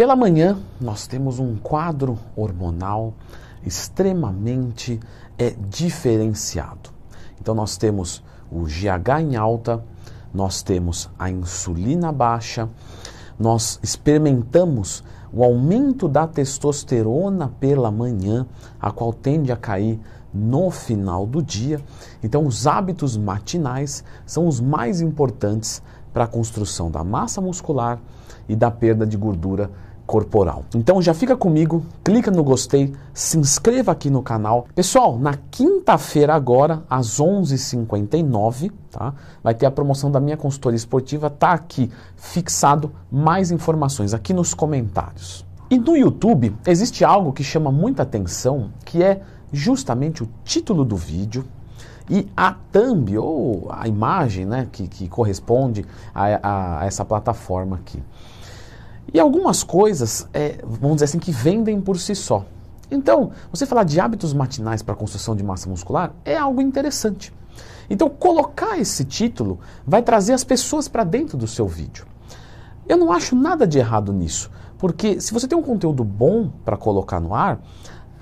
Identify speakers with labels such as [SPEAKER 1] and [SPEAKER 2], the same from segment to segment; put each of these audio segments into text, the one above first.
[SPEAKER 1] Pela manhã, nós temos um quadro hormonal extremamente é, diferenciado. Então, nós temos o GH em alta, nós temos a insulina baixa, nós experimentamos o aumento da testosterona pela manhã, a qual tende a cair no final do dia. Então, os hábitos matinais são os mais importantes para a construção da massa muscular e da perda de gordura corporal. Então já fica comigo, clica no gostei, se inscreva aqui no canal. Pessoal, na quinta-feira agora, às 11h59, tá? Vai ter a promoção da minha consultoria esportiva, tá aqui fixado mais informações aqui nos comentários. E no YouTube existe algo que chama muita atenção, que é justamente o título do vídeo, e a thumb, ou a imagem né, que, que corresponde a, a, a essa plataforma aqui. E algumas coisas, é, vamos dizer assim, que vendem por si só. Então, você falar de hábitos matinais para construção de massa muscular é algo interessante. Então, colocar esse título vai trazer as pessoas para dentro do seu vídeo. Eu não acho nada de errado nisso, porque se você tem um conteúdo bom para colocar no ar,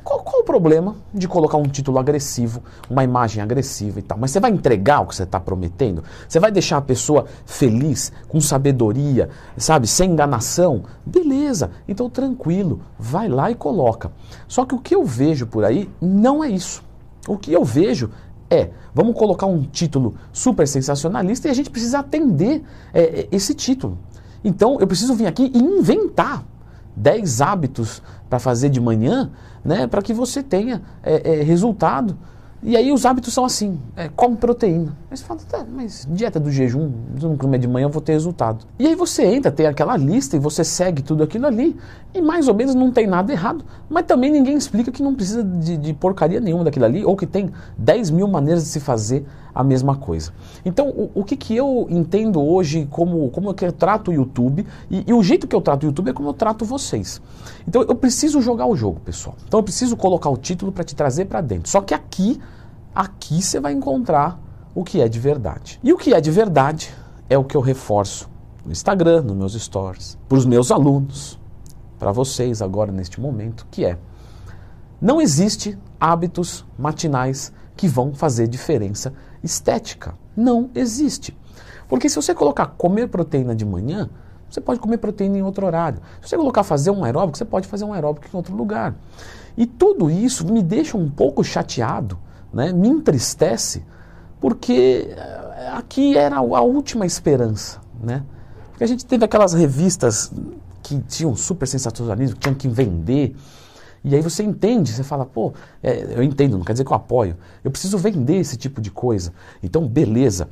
[SPEAKER 1] qual, qual, o problema de colocar um título agressivo, uma imagem agressiva e tal? Mas você vai entregar o que você está prometendo? Você vai deixar a pessoa feliz, com sabedoria, sabe, sem enganação? Beleza, então tranquilo, vai lá e coloca. Só que o que eu vejo por aí não é isso. O que eu vejo é, vamos colocar um título super sensacionalista e a gente precisa atender é, é esse título. Então eu preciso vir aqui e inventar 10 hábitos para fazer de manhã, né, para que você tenha é, é, resultado. E aí os hábitos são assim, é, come proteína. Mas fala, tá, mas dieta do jejum, se eu não comer de manhã eu vou ter resultado. E aí você entra, tem aquela lista e você segue tudo aquilo ali e mais ou menos não tem nada errado. Mas também ninguém explica que não precisa de, de porcaria nenhuma daquilo ali ou que tem 10 mil maneiras de se fazer a mesma coisa. Então, o, o que, que eu entendo hoje como, como eu trato o YouTube, e, e, o jeito que eu trato o YouTube é como eu trato vocês. Então, eu preciso jogar o jogo, pessoal. Então, eu preciso colocar o título para te trazer para dentro. Só que aqui, aqui você vai encontrar o que é de verdade. E o que é de verdade é o que eu reforço no Instagram, nos meus stories, para os meus alunos, para vocês agora neste momento, que é não existe hábitos matinais que vão fazer diferença estética. Não existe. Porque se você colocar comer proteína de manhã, você pode comer proteína em outro horário. Se você colocar fazer um aeróbico, você pode fazer um aeróbico em outro lugar. E tudo isso me deixa um pouco chateado, né? me entristece, porque eh, aqui era a última esperança. Né? Porque a gente teve aquelas revistas que tinham super sensacionalismo, que tinham que vender. E aí você entende, você fala, pô, é, eu entendo, não quer dizer que eu apoio. Eu preciso vender esse tipo de coisa. Então, beleza,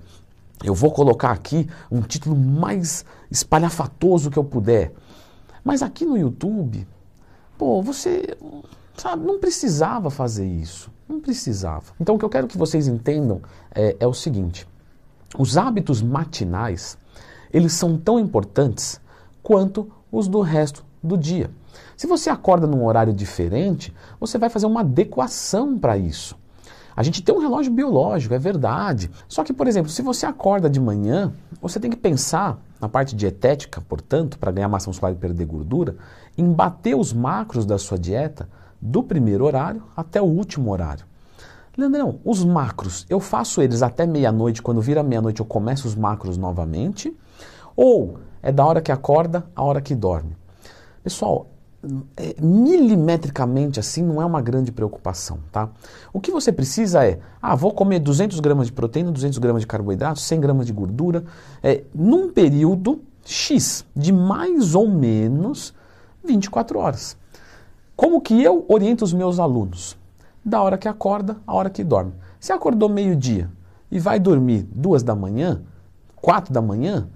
[SPEAKER 1] eu vou colocar aqui um título mais espalhafatoso que eu puder. Mas aqui no YouTube, pô, você, sabe, não precisava fazer isso. Não precisava. Então, o que eu quero que vocês entendam é, é o seguinte: os hábitos matinais, eles são tão importantes quanto os do resto do dia. Se você acorda num horário diferente, você vai fazer uma adequação para isso. A gente tem um relógio biológico, é verdade. Só que, por exemplo, se você acorda de manhã, você tem que pensar na parte dietética, portanto, para ganhar massa muscular e perder gordura, em bater os macros da sua dieta do primeiro horário até o último horário. Leandrão, os macros, eu faço eles até meia-noite, quando vira meia-noite eu começo os macros novamente? Ou é da hora que acorda a hora que dorme? Pessoal, é, milimetricamente assim não é uma grande preocupação, tá? O que você precisa é, ah, vou comer 200 gramas de proteína, 200 gramas de carboidrato, 100 gramas de gordura, é, num período X, de mais ou menos 24 horas. Como que eu oriento os meus alunos? Da hora que acorda, a hora que dorme. Se acordou meio-dia e vai dormir duas da manhã, quatro da manhã,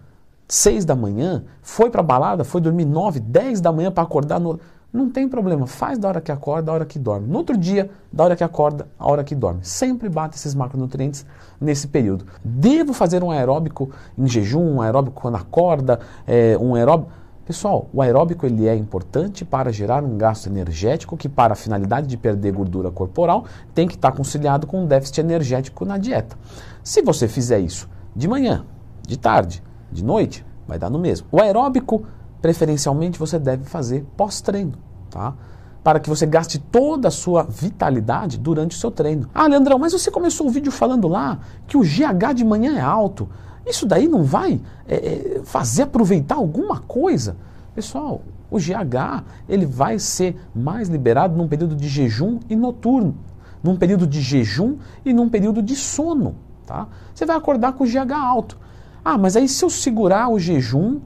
[SPEAKER 1] seis da manhã, foi para balada, foi dormir nove, dez da manhã para acordar no... Não tem problema, faz da hora que acorda, da hora que dorme. No outro dia, da hora que acorda, a hora que dorme. Sempre bate esses macronutrientes nesse período. Devo fazer um aeróbico em jejum, um aeróbico quando acorda, é, um aeróbico... Pessoal, o aeróbico ele é importante para gerar um gasto energético que, para a finalidade de perder gordura corporal, tem que estar conciliado com um déficit energético na dieta. Se você fizer isso de manhã, de tarde, de noite, vai dar no mesmo. O aeróbico preferencialmente você deve fazer pós-treino, tá? Para que você gaste toda a sua vitalidade durante o seu treino. Ah, Leandrão, mas você começou o vídeo falando lá que o GH de manhã é alto. Isso daí não vai é, é fazer aproveitar alguma coisa? Pessoal, o GH ele vai ser mais liberado num período de jejum e noturno, num período de jejum e num período de sono. Tá? Você vai acordar com o GH alto. Ah, mas aí se eu segurar o jejum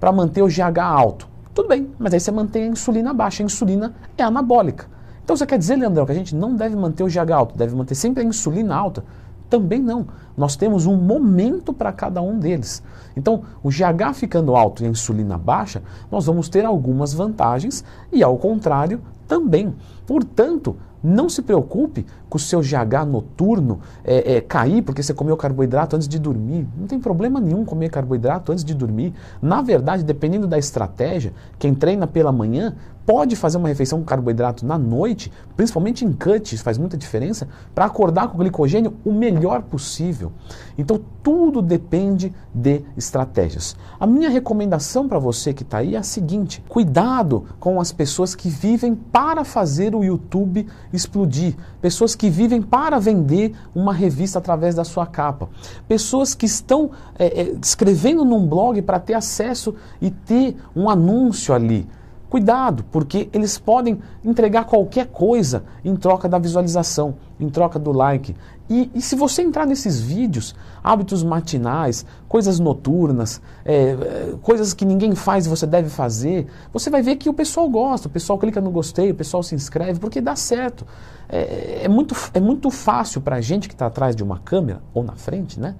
[SPEAKER 1] para manter o GH alto, tudo bem, mas aí você mantém a insulina baixa. A insulina é anabólica. Então você quer dizer, Leandrão, que a gente não deve manter o GH alto, deve manter sempre a insulina alta? Também não. Nós temos um momento para cada um deles. Então, o GH ficando alto e a insulina baixa, nós vamos ter algumas vantagens e, ao contrário, também. Portanto, não se preocupe com o seu GH noturno é, é, cair porque você comeu carboidrato antes de dormir. Não tem problema nenhum comer carboidrato antes de dormir. Na verdade, dependendo da estratégia, quem treina pela manhã pode fazer uma refeição com carboidrato na noite, principalmente em cuts, faz muita diferença, para acordar com o glicogênio o melhor possível. Então tudo depende de estratégias. A minha recomendação para você que está aí é a seguinte: cuidado com as pessoas que vivem para fazer o YouTube explodir, pessoas que vivem para vender uma revista através da sua capa, pessoas que estão é, é, escrevendo num blog para ter acesso e ter um anúncio ali. Cuidado, porque eles podem entregar qualquer coisa em troca da visualização, em troca do like. E, e se você entrar nesses vídeos, hábitos matinais, coisas noturnas, é, é, coisas que ninguém faz e você deve fazer, você vai ver que o pessoal gosta, o pessoal clica no gostei, o pessoal se inscreve, porque dá certo. É, é muito, é muito fácil para a gente que está atrás de uma câmera, ou na frente, né?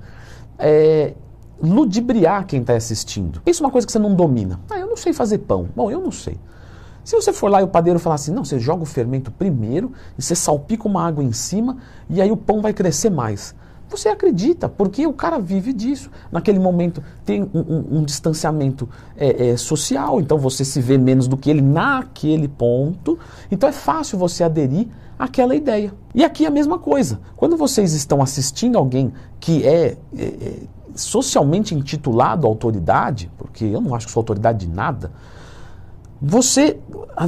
[SPEAKER 1] É, ludibriar quem está assistindo. Isso é uma coisa que você não domina. Ah, não sei fazer pão. Bom, eu não sei. Se você for lá e o padeiro falar assim, não, você joga o fermento primeiro e você salpica uma água em cima e aí o pão vai crescer mais. Você acredita, porque o cara vive disso. Naquele momento tem um, um, um distanciamento é, é, social, então você se vê menos do que ele naquele ponto. Então é fácil você aderir àquela ideia. E aqui é a mesma coisa. Quando vocês estão assistindo alguém que é, é, é socialmente intitulado autoridade, porque eu não acho que sou autoridade de nada, você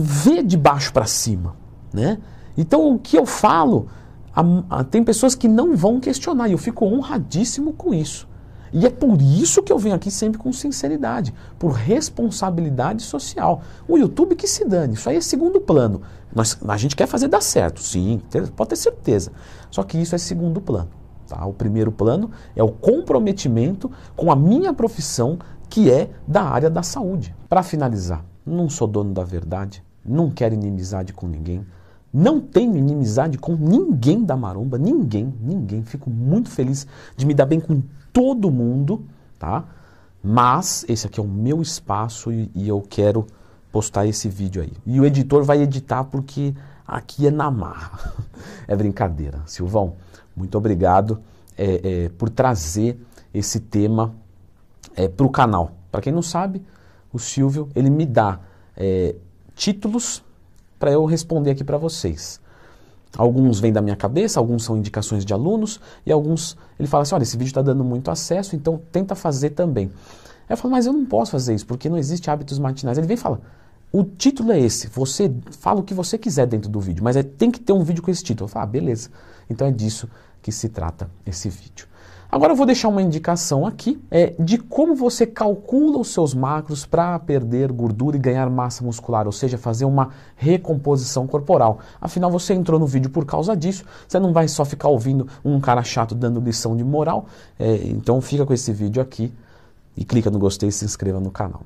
[SPEAKER 1] vê de baixo para cima, né? Então o que eu falo, a, a, tem pessoas que não vão questionar e eu fico honradíssimo com isso. E é por isso que eu venho aqui sempre com sinceridade, por responsabilidade social. O YouTube que se dane, isso aí é segundo plano. Nós, a gente quer fazer dar certo, sim, pode ter certeza. Só que isso é segundo plano. Tá? O primeiro plano é o comprometimento com a minha profissão, que é da área da saúde. Para finalizar, não sou dono da verdade, não quero inimizade com ninguém, não tenho inimizade com ninguém da maromba, ninguém, ninguém. Fico muito feliz de me dar bem com todo mundo, tá? Mas esse aqui é o meu espaço e, e eu quero postar esse vídeo aí. E o editor vai editar porque aqui é na marra. É brincadeira. Silvão, muito obrigado é, é, por trazer esse tema é, para o canal. Para quem não sabe, o Silvio ele me dá títulos para eu responder aqui para vocês. Alguns vêm da minha cabeça, alguns são indicações de alunos e alguns ele fala assim, olha, esse vídeo está dando muito acesso, então tenta fazer também. Eu falo, mas eu não posso fazer isso porque não existe hábitos matinais. Ele vem e fala, o título é esse, você fala o que você quiser dentro do vídeo, mas é, tem que ter um vídeo com esse título. Ah, beleza. Então é disso que se trata esse vídeo. Agora eu vou deixar uma indicação aqui é, de como você calcula os seus macros para perder gordura e ganhar massa muscular, ou seja, fazer uma recomposição corporal. Afinal, você entrou no vídeo por causa disso, você não vai só ficar ouvindo um cara chato dando lição de moral. É, então fica com esse vídeo aqui e clica no gostei e se inscreva no canal.